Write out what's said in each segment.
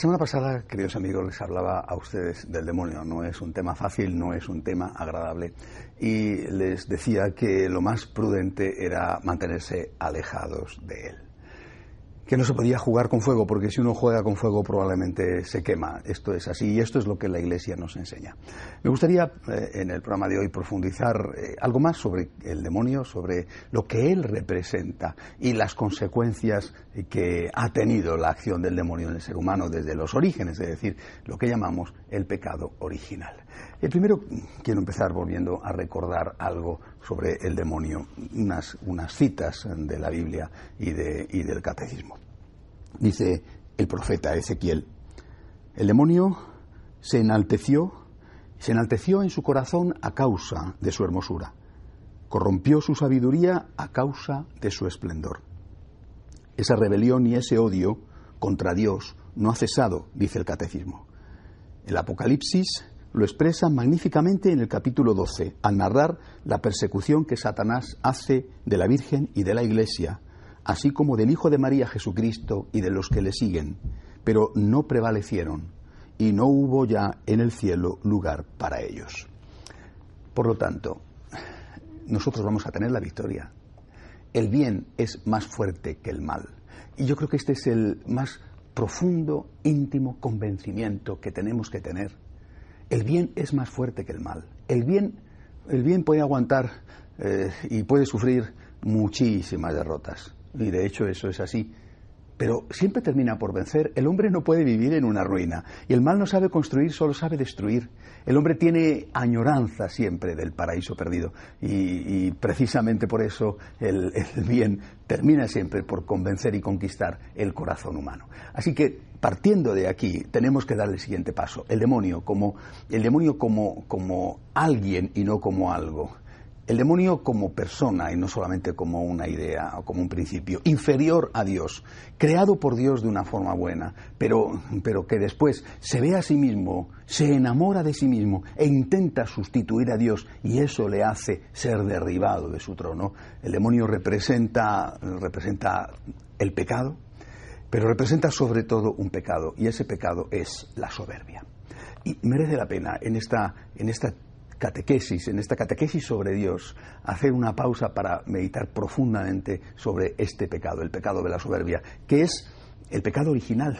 Semana pasada, queridos amigos, les hablaba a ustedes del demonio. No es un tema fácil, no es un tema agradable. Y les decía que lo más prudente era mantenerse alejados de él que no se podía jugar con fuego, porque si uno juega con fuego probablemente se quema. Esto es así y esto es lo que la Iglesia nos enseña. Me gustaría eh, en el programa de hoy profundizar eh, algo más sobre el demonio, sobre lo que él representa y las consecuencias que ha tenido la acción del demonio en el ser humano desde los orígenes, es decir, lo que llamamos el pecado original. El primero quiero empezar volviendo a recordar algo sobre el demonio, unas, unas citas de la Biblia y, de, y del catecismo. Dice el profeta Ezequiel, el demonio se enalteció, se enalteció en su corazón a causa de su hermosura, corrompió su sabiduría a causa de su esplendor. Esa rebelión y ese odio contra Dios no ha cesado, dice el catecismo. El Apocalipsis lo expresa magníficamente en el capítulo 12, al narrar la persecución que Satanás hace de la Virgen y de la Iglesia, así como del Hijo de María Jesucristo y de los que le siguen, pero no prevalecieron, y no hubo ya en el cielo lugar para ellos. Por lo tanto, nosotros vamos a tener la victoria. El bien es más fuerte que el mal. Y yo creo que este es el más profundo, íntimo convencimiento que tenemos que tener el bien es más fuerte que el mal. El bien, el bien puede aguantar eh, y puede sufrir muchísimas derrotas. Y de hecho eso es así. Pero siempre termina por vencer. El hombre no puede vivir en una ruina. Y el mal no sabe construir, solo sabe destruir. El hombre tiene añoranza siempre del paraíso perdido. Y, precisamente por eso el, el bien termina siempre por convencer y conquistar el corazón humano. Así que partiendo de aquí, tenemos que dar el siguiente paso. El demonio como, el demonio como, como alguien y no como algo. El demonio como persona y no solamente como una idea o como un principio, inferior a Dios, creado por Dios de una forma buena, pero, pero que después se ve a sí mismo, se enamora de sí mismo e intenta sustituir a Dios y eso le hace ser derribado de su trono. El demonio representa, representa el pecado, pero representa sobre todo un pecado, y ese pecado es la soberbia. Y merece la pena en esta, en esta catequesis, en esta catequesis sobre Dios, hacer una pausa para meditar profundamente sobre este pecado, el pecado de la soberbia, que es el pecado original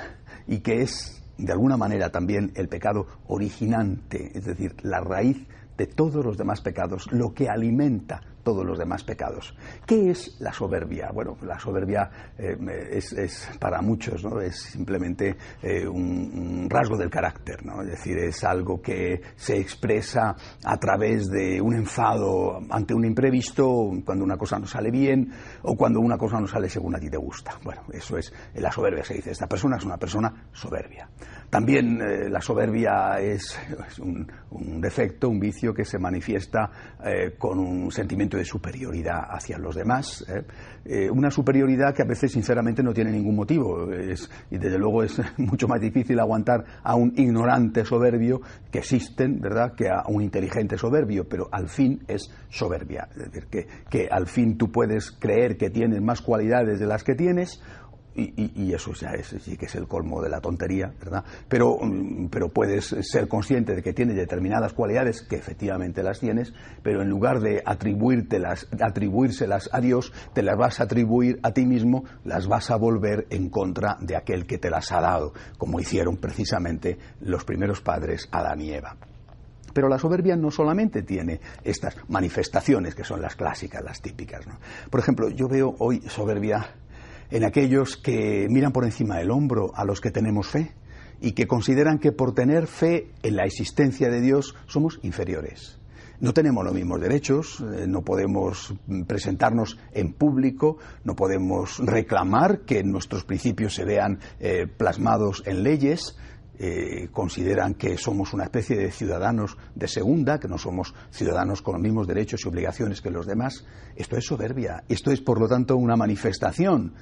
y que es, de alguna manera, también el pecado originante, es decir, la raíz de todos los demás pecados, lo que alimenta todos los demás pecados. ¿Qué es la soberbia? Bueno, la soberbia eh, es, para muchos, ¿no? Es simplemente eh, un, rasgo del carácter, ¿no? Es decir, es algo que se expresa a través de un enfado ante un imprevisto, cuando una cosa no sale bien o cuando una cosa no sale según a ti te gusta. Bueno, eso es la soberbia, se dice. Esta persona es una persona soberbia. También eh, la soberbia es, un, defecto, un vicio que se manifiesta con un sentimiento de superioridad hacia los demás, ¿eh? Eh, una superioridad que a veces sinceramente no tiene ningún motivo y desde luego es mucho más difícil aguantar a un ignorante soberbio que existen, ¿verdad?, que a un inteligente soberbio, pero al fin es soberbia, es decir, que, que al fin tú puedes creer que tienes más cualidades de las que tienes y, eso ya es, sí que es el colmo de la tontería, ¿verdad? Pero, mm, pero puedes ser consciente de que tienes determinadas cualidades, que efectivamente las tienes, pero en lugar de atribuírtelas, atribuírselas a Dios, te las vas a atribuir a ti mismo, las vas a volver en contra de aquel que te las ha dado, como hicieron precisamente los primeros padres, Adán y Eva. Pero la soberbia no solamente tiene estas manifestaciones que son las clásicas, las típicas. ¿no? Por ejemplo, yo veo hoy soberbia en aquellos que miran por encima del hombro a los que tenemos fe y que consideran que por tener fe en la existencia de Dios somos inferiores. No tenemos los mismos derechos, eh, no podemos presentarnos en público, no podemos reclamar que nuestros principios se vean eh, plasmados en leyes, eh, consideran que somos una especie de ciudadanos de segunda, que no somos ciudadanos con los mismos derechos y obligaciones que los demás. Esto es soberbia. Esto es, por lo tanto, una manifestación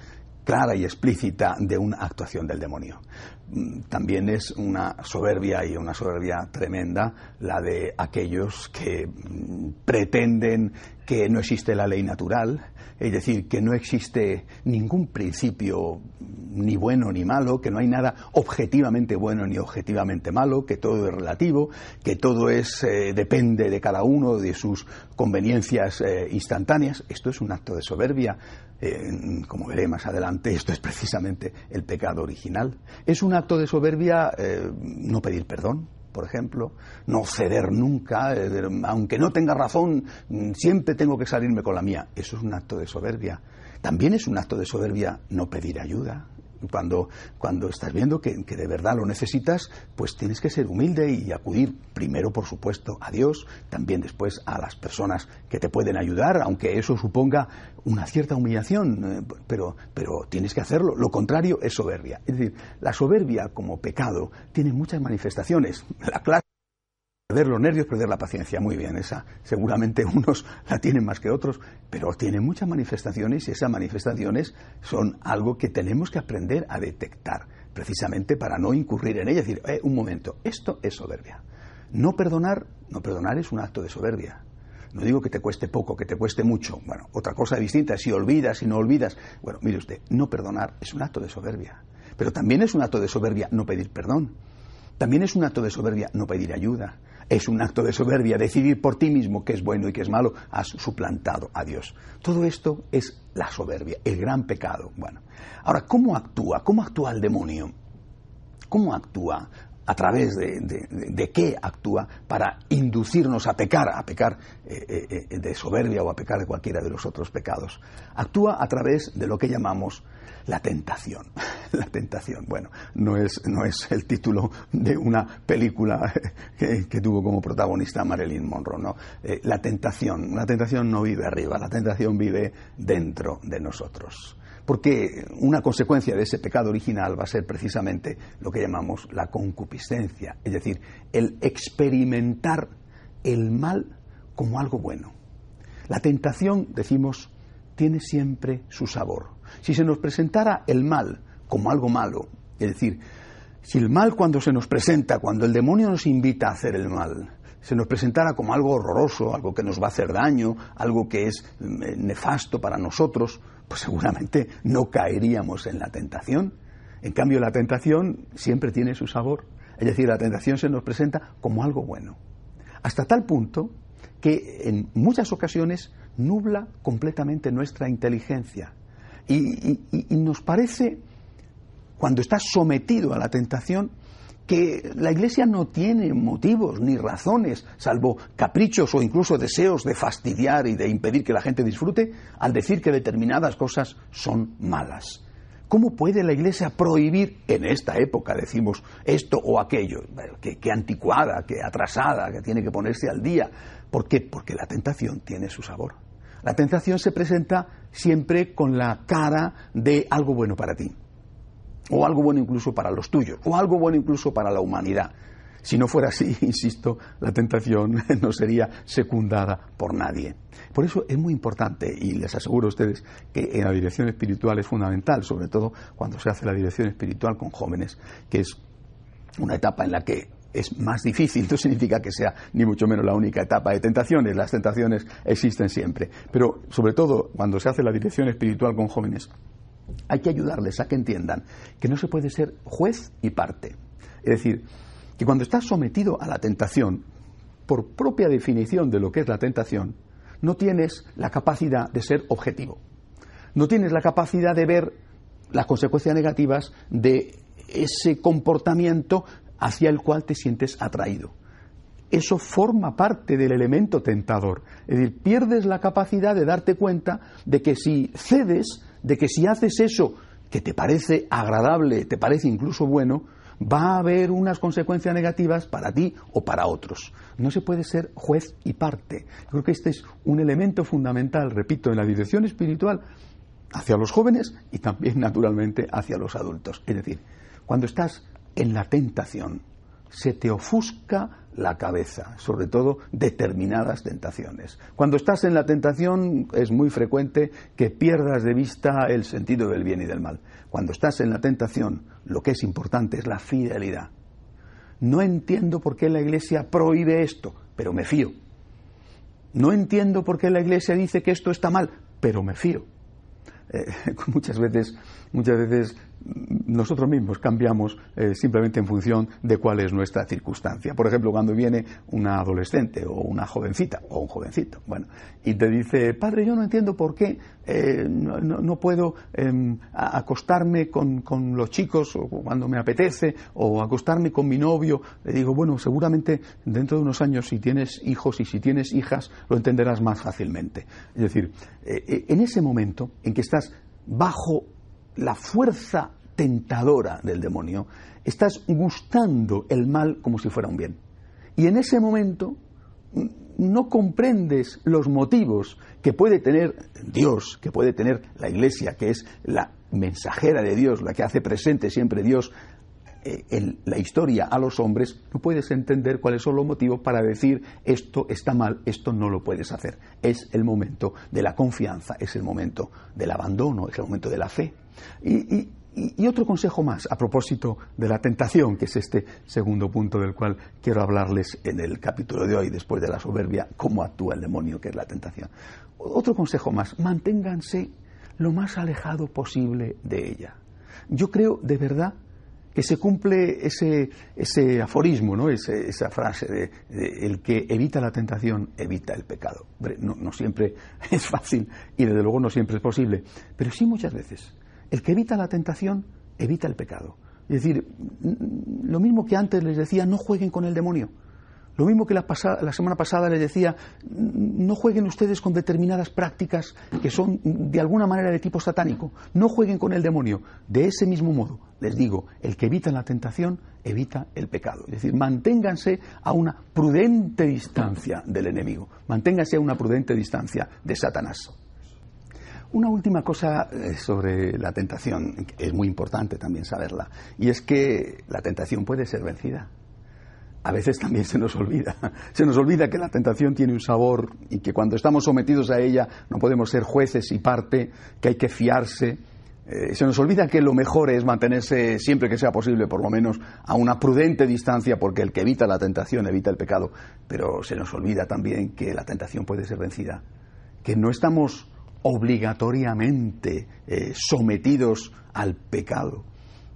clara y explícita de una actuación del demonio. Mm, también es una soberbia y una soberbia tremenda la de aquellos que mm, pretenden que no existe la ley natural, es decir, que no existe ningún principio ni bueno ni malo, que no hay nada objetivamente bueno ni objetivamente malo, que todo es relativo, que todo es eh, depende de cada uno de sus conveniencias eh, instantáneas. Esto es un acto de soberbia como veré más adelante, esto es precisamente el pecado original. Es un acto de soberbia eh, no pedir perdón, por ejemplo, no ceder nunca, eh, aunque no tenga razón, mm, siempre tengo que salirme con la mía. Eso es un acto de soberbia. También es un acto de soberbia no pedir ayuda, cuando, cuando estás viendo que, de verdad lo necesitas, pues tienes que ser humilde y acudir primero, por supuesto, a Dios, también después a las personas que te pueden ayudar, aunque eso suponga una cierta humillación, eh, pero, pero tienes que hacerlo. Lo contrario es soberbia. Es decir, la soberbia como pecado tiene muchas manifestaciones. La clase Perder los nervios, perder la paciencia, muy bien, esa seguramente unos la tienen más que otros, pero tiene muchas manifestaciones y esas manifestaciones son algo que tenemos que aprender a detectar, precisamente para no incurrir en ellas. decir, eh, un momento, esto es soberbia. No perdonar, no perdonar es un acto de soberbia. No digo que te cueste poco, que te cueste mucho. Bueno, otra cosa distinta, si olvidas, si no olvidas. Bueno, mire usted, no perdonar es un acto de soberbia. Pero también es un acto de soberbia no pedir perdón. También es un acto de soberbia no pedir ayuda es un acto de soberbia. Decidir por ti mismo qué es bueno y qué es malo, has suplantado a Dios. Todo esto es la soberbia, el gran pecado. Bueno, ahora, ¿cómo actúa? ¿Cómo actúa el demonio? ¿Cómo actúa? ¿A través de, qué actúa para inducirnos a pecar, a pecar eh, eh, eh, de soberbia o a pecar de cualquiera de los otros pecados? Actúa a través de lo que llamamos la tentación. La tentación, bueno, no es, no es el título de una película que, tuvo como protagonista Marilyn Monroe, ¿no? La tentación, la tentación no vive arriba, la tentación vive dentro de nosotros. Porque una consecuencia de ese pecado original va a ser precisamente lo que llamamos la concupiscencia, es decir, el experimentar el mal como algo bueno. La tentación, decimos, tiene siempre su sabor. Si se nos presentara el mal como algo malo, es decir, si el mal cuando se nos presenta, cuando el demonio nos invita a hacer el mal, se nos presentara como algo horroroso, algo que nos va a hacer daño, algo que es mm, nefasto para nosotros, pues seguramente no caeríamos en la tentación. En cambio, la tentación siempre tiene su sabor. Es decir, la tentación se nos presenta como algo bueno. Hasta tal punto que en muchas ocasiones nubla completamente nuestra inteligencia. Y, nos parece, cuando estás sometido a la tentación, que la Iglesia no tiene motivos ni razones, salvo caprichos o incluso deseos de fastidiar y de impedir que la gente disfrute, al decir que determinadas cosas son malas. ¿Cómo puede la Iglesia prohibir en esta época, decimos, esto o aquello? que, anticuada, que atrasada, que tiene que ponerse al día. ¿Por qué? Porque la tentación tiene su sabor. La tentación se presenta siempre con la cara de algo bueno para ti, o algo bueno incluso para los tuyos, o algo bueno incluso para la humanidad. Si no fuera así, insisto, la tentación no sería secundada por nadie. Por eso es muy importante, y les aseguro a ustedes que en la dirección espiritual es fundamental, sobre todo cuando se hace la dirección espiritual con jóvenes, que es una etapa en la que es más difícil, no significa que sea ni mucho menos la única etapa de tentaciones, las tentaciones existen siempre, pero sobre todo cuando se hace la dirección espiritual con jóvenes, hay que ayudarles a que entiendan que no se puede ser juez y parte. Es decir, que cuando estás sometido a la tentación, por propia definición de lo que es la tentación, no tienes la capacidad de ser objetivo. No tienes la capacidad de ver las consecuencias negativas de ese comportamiento hacia el cual te sientes atraído. Eso forma parte del elemento tentador. Es decir, pierdes la capacidad de darte cuenta de que si cedes, de que si haces eso que te parece agradable, te parece incluso bueno, va a haber unas consecuencias negativas para ti o para otros. No se puede ser juez y parte. Creo que este es un elemento fundamental, repito, en la dirección espiritual hacia los jóvenes y también naturalmente hacia los adultos. Es decir, cuando estás en la tentación se te ofusca la cabeza, sobre todo determinadas tentaciones. Cuando estás en la tentación es muy frecuente que pierdas de vista el sentido del bien y del mal. Cuando estás en la tentación, lo que es importante es la fidelidad. No entiendo por qué la Iglesia prohíbe esto, pero me fío. No entiendo por qué la Iglesia dice que esto está mal, pero me fío. Eh, muchas veces, muchas veces nosotros mismos cambiamos eh, simplemente en función de cuál es nuestra circunstancia. Por ejemplo, cuando viene una adolescente o una jovencita o un jovencito, bueno, y te dice, padre, yo no entiendo por qué eh, no, puedo em, acostarme con, con, los chicos o cuando me apetece o acostarme con mi novio. Le digo, bueno, seguramente dentro de unos años si tienes hijos y si tienes hijas lo entenderás más fácilmente. Es decir, eh, en ese momento en que estás bajo la fuerza tentadora del demonio, estás gustando el mal como si fuera un bien. Y en ese momento no comprendes los motivos que puede tener Dios, que puede tener la Iglesia, que es la mensajera de Dios, la que hace presente siempre Dios eh, en la historia a los hombres, no puedes entender cuáles son los motivos para decir esto está mal, esto no lo puedes hacer. Es el momento de la confianza, es el momento del abandono, es el momento de la fe. Y, otro consejo más a propósito de la tentación, que es este segundo punto del cual quiero hablarles en el capítulo de hoy, después de la soberbia, cómo actúa el demonio, que es la tentación. Otro consejo más, manténganse lo más alejado posible de ella. Yo creo de verdad que se cumple ese, ese aforismo, ¿no? esa frase de, el que evita la tentación evita el pecado. No, no siempre es fácil y desde luego no siempre es posible, pero sí muchas veces. El que evita la tentación evita el pecado. Es decir, lo mismo que antes les decía, no jueguen con el demonio. Lo mismo que la, semana pasada les decía, no jueguen ustedes con determinadas prácticas que son de alguna manera de tipo satánico, no jueguen con el demonio. De ese mismo modo, les digo, el que evita la tentación evita el pecado. Es decir, manténganse a una prudente distancia del enemigo, manténganse a una prudente distancia de Satanás. Una última cosa eh, sobre la tentación, es muy importante también saberla, y es que la tentación puede ser vencida a veces también se nos olvida. Se nos olvida que la tentación tiene un sabor y que cuando estamos sometidos a ella no podemos ser jueces y parte, que hay que fiarse. Eh, se nos olvida que lo mejor es mantenerse siempre que sea posible, por lo menos, a una prudente distancia, porque el que evita la tentación evita el pecado. Pero se nos olvida también que la tentación puede ser vencida, que no estamos obligatoriamente eh, sometidos al pecado.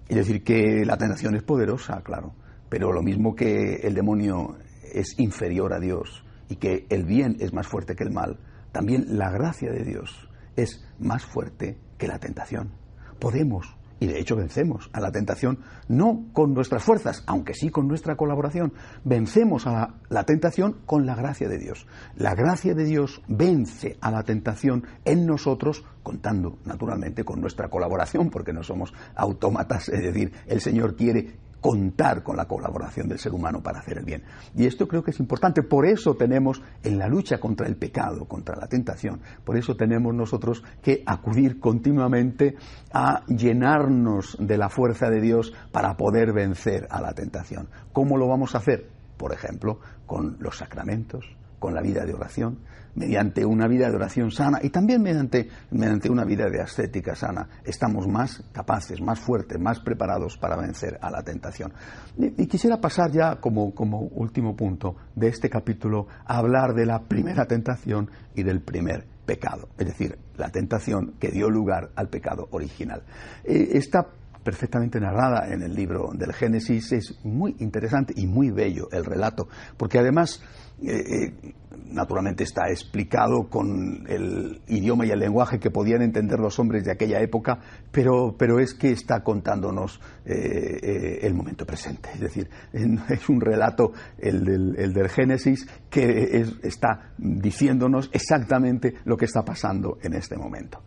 Es decir, que la tentación es poderosa, claro pero lo mismo que el demonio es inferior a Dios y que el bien es más fuerte que el mal, también la gracia de Dios es más fuerte que la tentación. Podemos, y de hecho vencemos a la tentación, no con nuestras fuerzas, aunque sí con nuestra colaboración, vencemos a la, la, tentación con la gracia de Dios. La gracia de Dios vence a la tentación en nosotros, contando naturalmente con nuestra colaboración, porque no somos autómatas, es decir, el Señor quiere contar con la colaboración del ser humano para hacer el bien. Y esto creo que es importante. Por eso tenemos en la lucha contra el pecado, contra la tentación, por eso tenemos nosotros que acudir continuamente a llenarnos de la fuerza de Dios para poder vencer a la tentación. ¿Cómo lo vamos a hacer? Por ejemplo, con los sacramentos, con la vida de oración, mediante una vida de oración sana y también mediante, mediante una vida de ascética sana, estamos más capaces, más fuertes, más preparados para vencer a la tentación. Y, quisiera pasar ya como, como último punto de este capítulo a hablar de la primera tentación y del primer pecado, es decir, la tentación que dio lugar al pecado original. Eh, esta perfectamente narrada en el libro del Génesis. Es muy interesante y muy bello el relato, porque además, eh, eh, naturalmente está explicado con el idioma y el lenguaje que podían entender los hombres de aquella época, pero, pero es que está contándonos eh, el momento presente. Es decir, es un relato, el del, el del Génesis, que está diciéndonos exactamente lo que está pasando en este momento.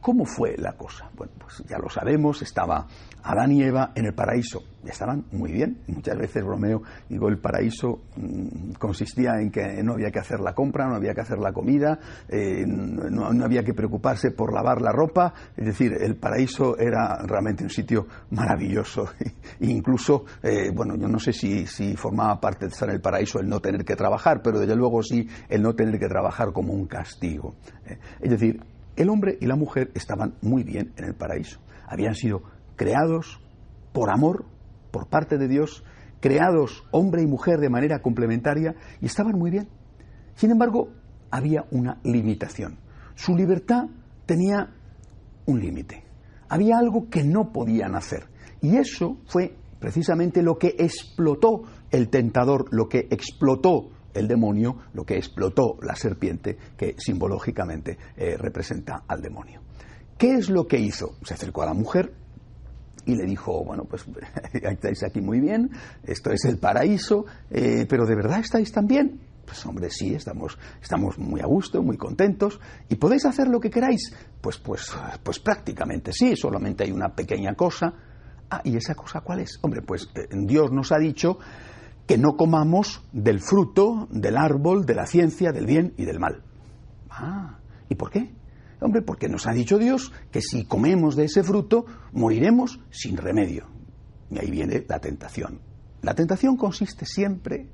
¿Cómo fue la cosa? Bueno, pues ya lo sabemos, estaba Adán y Eva en el paraíso. Estaban muy bien. Muchas veces bromeo, digo, el paraíso mm, consistía en que no había que hacer la compra, no había que hacer la comida, eh, no, había que preocuparse por lavar la ropa. Es decir, el paraíso era realmente un sitio maravilloso. E incluso, eh, bueno, yo no sé si, si formaba parte de estar en el paraíso el no tener que trabajar, pero desde luego sí el no tener que trabajar como un castigo. Eh, es decir, el hombre y la mujer estaban muy bien en el paraíso. Habían sido creados por amor, por parte de Dios, creados hombre y mujer de manera complementaria y estaban muy bien. Sin embargo, había una limitación. Su libertad tenía un límite. Había algo que no podían hacer. Y eso fue precisamente lo que explotó el tentador, lo que explotó el demonio, lo que explotó la serpiente, que simbológicamente eh, representa al demonio. ¿Qué es lo que hizo? Se acercó a la mujer y le dijo, bueno, pues estáis aquí muy bien, esto es el paraíso, eh, pero ¿de verdad estáis tan bien? Pues hombre, sí, estamos, estamos muy a gusto, muy contentos, y podéis hacer lo que queráis. Pues, pues, pues prácticamente sí, solamente hay una pequeña cosa. Ah, ¿y esa cosa cuál es? Hombre, pues eh, Dios nos ha dicho que no comamos del fruto del árbol de la ciencia del bien y del mal. Ah, ¿y por qué? Hombre, porque nos ha dicho Dios que si comemos de ese fruto moriremos sin remedio. Y ahí viene la tentación. La tentación consiste siempre,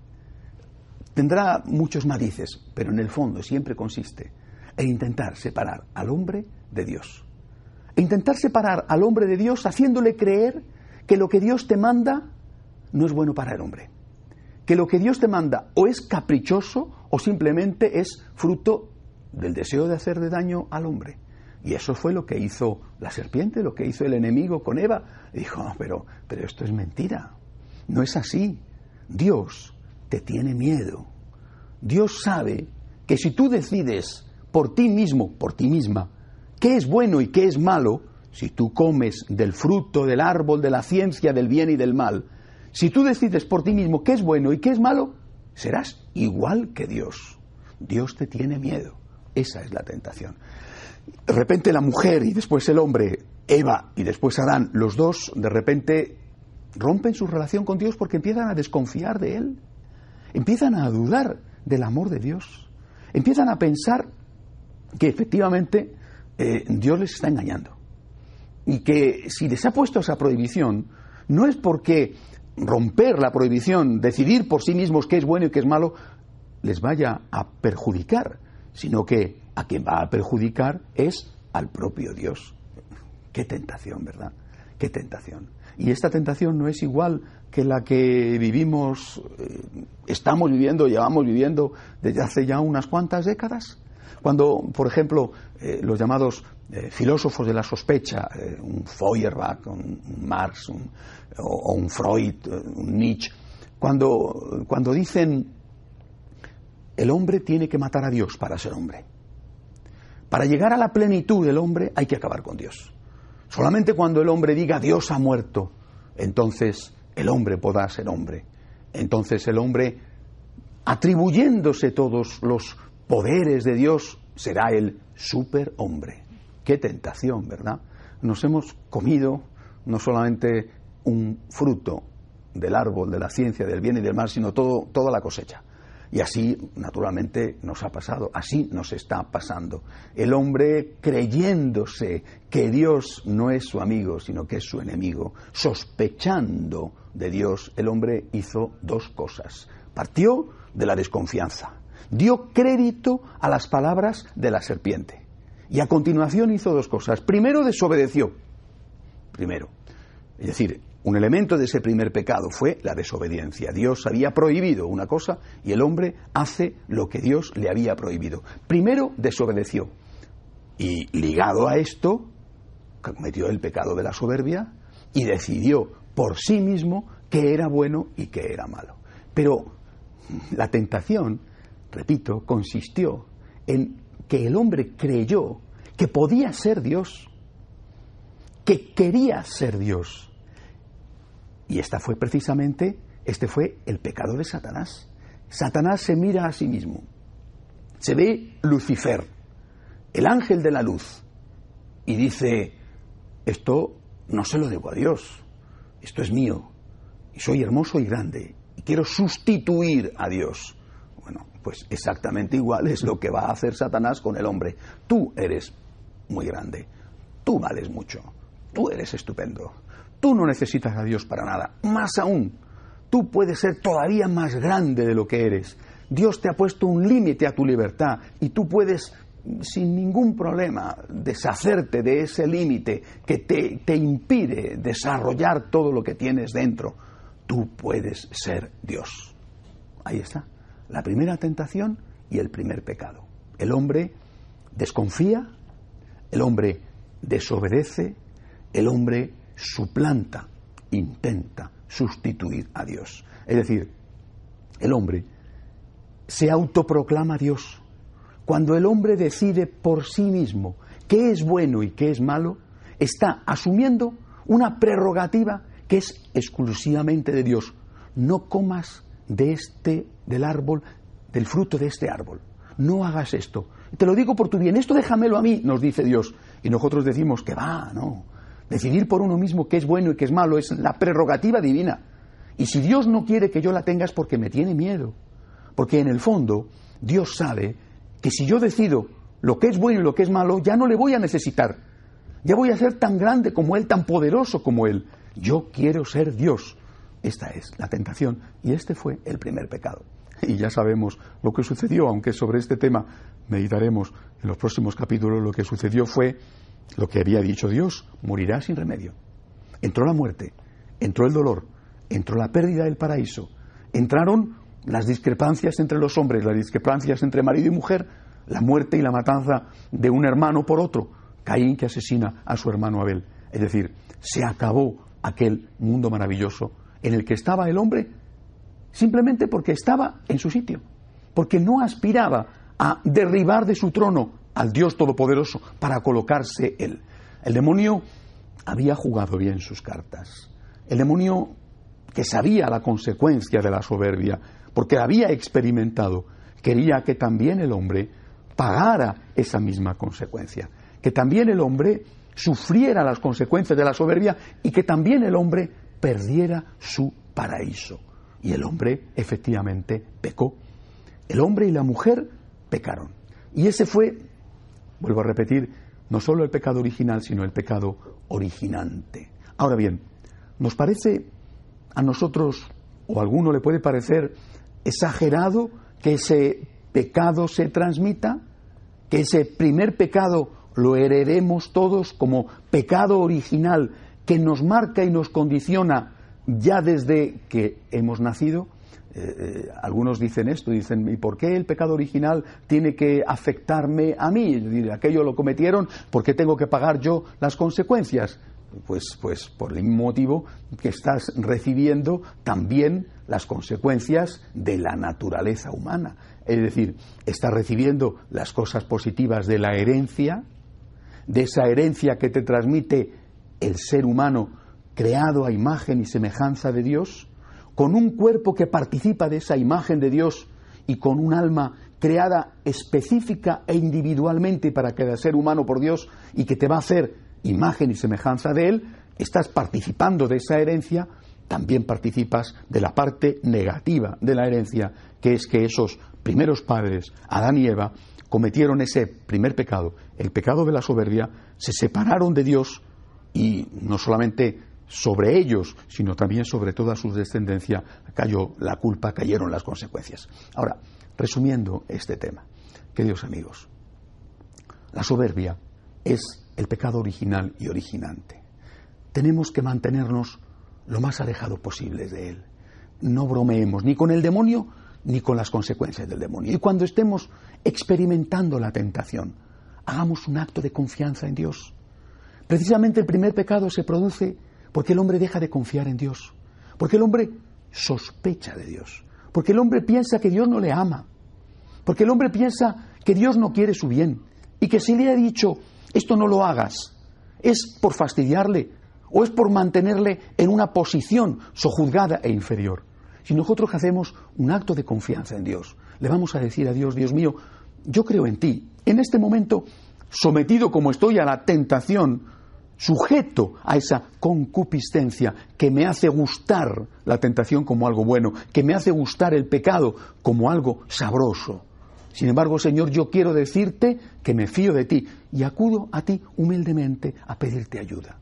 tendrá muchos matices, pero en el fondo siempre consiste en intentar separar al hombre de Dios. E intentar separar al hombre de Dios haciéndole creer que lo que Dios te manda no es bueno para el hombre que lo que Dios te manda o es caprichoso o simplemente es fruto del deseo de hacer de daño al hombre. Y eso fue lo que hizo la serpiente, lo que hizo el enemigo con Eva. dijo, pero, pero esto es mentira. No es así. Dios te tiene miedo. Dios sabe que si tú decides por ti mismo, por ti misma, qué es bueno y qué es malo, si tú comes del fruto del árbol de la ciencia del bien y del mal, si tú decides por ti mismo qué es bueno y qué es malo, serás igual que Dios. Dios te tiene miedo. Esa es la tentación. De repente la mujer y después el hombre, Eva y después Adán, los dos de repente rompen su relación con Dios porque empiezan a desconfiar de Él. Empiezan a dudar del amor de Dios. Empiezan a pensar que efectivamente eh, Dios les está engañando. Y que si les ha puesto esa prohibición, no es porque romper la prohibición, decidir por sí mismos qué es bueno y qué es malo, les vaya a perjudicar, sino que a quien va a perjudicar es al propio Dios. Qué tentación, ¿verdad? Qué tentación. Y esta tentación no es igual que la que vivimos, eh, estamos viviendo, llevamos viviendo desde hace ya unas cuantas décadas. Cuando, por ejemplo, eh, los llamados eh, filósofos de la sospecha, un Feuerbach, un Marx, un, o, un Freud, un Nietzsche, cuando, cuando dicen el hombre tiene que matar a Dios para ser hombre. Para llegar a la plenitud del hombre hay que acabar con Dios. Solamente cuando el hombre diga Dios ha muerto, entonces el hombre podrá ser hombre. Entonces el hombre, atribuyéndose todos los poderes de Dios, será el superhombre. Qué tentación, ¿verdad? Nos hemos comido no solamente un fruto del árbol de la ciencia del bien y del mal, sino todo, toda la cosecha. Y así, naturalmente, nos ha pasado, así nos está pasando. El hombre creyéndose que Dios no es su amigo, sino que es su enemigo, sospechando de Dios, el hombre hizo dos cosas. Partió de la desconfianza, dio crédito a las palabras de la serpiente. Y a continuación hizo dos cosas. Primero desobedeció. Primero. Es decir, un elemento de ese primer pecado fue la desobediencia. Dios había prohibido una cosa y el hombre hace lo que Dios le había prohibido. Primero desobedeció y ligado a esto cometió el pecado de la soberbia y decidió por sí mismo qué era bueno y qué era malo. Pero la tentación, repito, consistió en que el hombre creyó que podía ser Dios, que quería ser Dios y esta fue precisamente, este fue el pecado de Satanás. Satanás se mira a sí mismo. Se ve Lucifer, el ángel de la luz, y dice, esto no se lo debo a Dios, esto es mío, y soy hermoso y grande, y quiero sustituir a Dios. Bueno, pues exactamente igual es lo que va a hacer Satanás con el hombre. Tú eres muy grande, tú vales mucho, tú eres estupendo, tú no necesitas a Dios para nada, más aún, tú puedes ser todavía más grande de lo que eres. Dios te ha puesto un límite a tu libertad y tú puedes sin ningún problema deshacerte de ese límite que te, te, impide desarrollar todo lo que tienes dentro. Tú puedes ser Dios. Ahí está. La primera tentación y el primer pecado. El hombre desconfía, el hombre desobedece, el hombre suplanta, intenta sustituir a Dios. Es decir, el hombre se autoproclama Dios cuando el hombre decide por sí mismo qué es bueno y qué es malo, está asumiendo una prerrogativa que es exclusivamente de Dios. No comas de este, del árbol, del fruto de este árbol. No hagas esto. Te lo digo por tu bien. Esto déjamelo a mí, nos dice Dios. Y nosotros decimos que va, no. Decidir por uno mismo qué es bueno y qué es malo es la prerrogativa divina. Y si Dios no quiere que yo la tenga es porque me tiene miedo. Porque en el fondo Dios sabe que si yo decido lo que es bueno y lo que es malo, ya no le voy a necesitar. Ya voy a ser tan grande como Él, tan poderoso como Él. Yo quiero ser Dios. Esta es la tentación y este fue el primer pecado. Y ya sabemos lo que sucedió, aunque sobre este tema meditaremos en los próximos capítulos, lo que sucedió fue lo que había dicho Dios, morirá sin remedio. Entró la muerte, entró el dolor, entró la pérdida del paraíso, entraron las discrepancias entre los hombres, las discrepancias entre marido y mujer, la muerte y la matanza de un hermano por otro, Caín que asesina a su hermano Abel. Es decir, se acabó aquel mundo maravilloso en el que estaba el hombre simplemente porque estaba en su sitio, porque no aspiraba a derribar de su trono al Dios Todopoderoso para colocarse él. El demonio había jugado bien sus cartas. El demonio que sabía la consecuencia de la soberbia, porque había experimentado, quería que también el hombre pagara esa misma consecuencia, que también el hombre sufriera las consecuencias de la soberbia y que también el hombre perdiera su paraíso. Y el hombre efectivamente pecó. El hombre y la mujer pecaron. Y ese fue, vuelvo a repetir, no solo el pecado original, sino el pecado originante. Ahora bien, nos parece a nosotros, o a alguno le puede parecer exagerado que ese pecado se transmita, que ese primer pecado lo heredemos todos como pecado original que nos marca y nos condiciona ya desde que hemos nacido. Eh, eh, algunos dicen esto, dicen, ¿y por qué el pecado original tiene que afectarme a mí? Aquello lo cometieron, ¿por qué tengo que pagar yo las consecuencias? Pues, pues por el mismo motivo que estás recibiendo también las consecuencias de la naturaleza humana. Es decir, estás recibiendo las cosas positivas de la herencia, de esa herencia que te transmite el ser humano creado a imagen y semejanza de Dios, con un cuerpo que participa de esa imagen de Dios y con un alma creada específica e individualmente para cada ser humano por Dios y que te va a hacer imagen y semejanza de Él, estás participando de esa herencia también participas de la parte negativa de la herencia, que es que esos primeros padres, Adán y Eva, cometieron ese primer pecado, el pecado de la soberbia, se separaron de Dios y no solamente sobre ellos, sino también sobre toda su descendencia cayó la culpa, cayeron las consecuencias. Ahora, resumiendo este tema, queridos amigos, la soberbia es el pecado original y originante. Tenemos que mantenernos lo más alejado posible de él. No bromeemos ni con el demonio ni con las consecuencias del demonio. Y cuando estemos experimentando la tentación, hagamos un acto de confianza en Dios. Precisamente el primer pecado se produce porque el hombre deja de confiar en Dios, porque el hombre sospecha de Dios, porque el hombre piensa que Dios no le ama, porque el hombre piensa que Dios no quiere su bien y que si le ha dicho esto no lo hagas, es por fastidiarle, o es por mantenerle en una posición sojuzgada e inferior. Si nosotros hacemos un acto de confianza en Dios, le vamos a decir a Dios, Dios mío, yo creo en ti. En este momento sometido como estoy a la tentación, sujeto a esa concupiscencia que me hace gustar la tentación como algo bueno, que me hace gustar el pecado como algo sabroso. Sin embargo, Señor, yo quiero decirte que me fío de ti y acudo a ti humildemente a pedirte ayuda,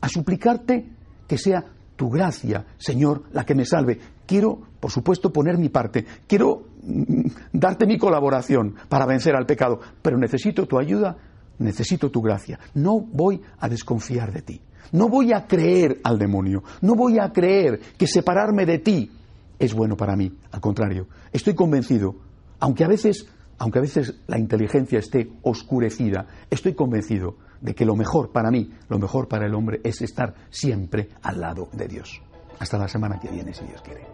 a suplicarte que sea tu gracia, Señor, la que me salve. Quiero, por supuesto, poner mi parte, quiero mm, darte mi colaboración para vencer al pecado, pero necesito tu ayuda, necesito tu gracia. No voy a desconfiar de ti. No voy a creer al demonio. No voy a creer que separarme de ti es bueno para mí. Al contrario, estoy convencido, aunque a veces, aunque a veces la inteligencia esté oscurecida, estoy convencido de que lo mejor para mí, lo mejor para el hombre es estar siempre al lado de Dios. Hasta la semana que viene, si Dios quiere.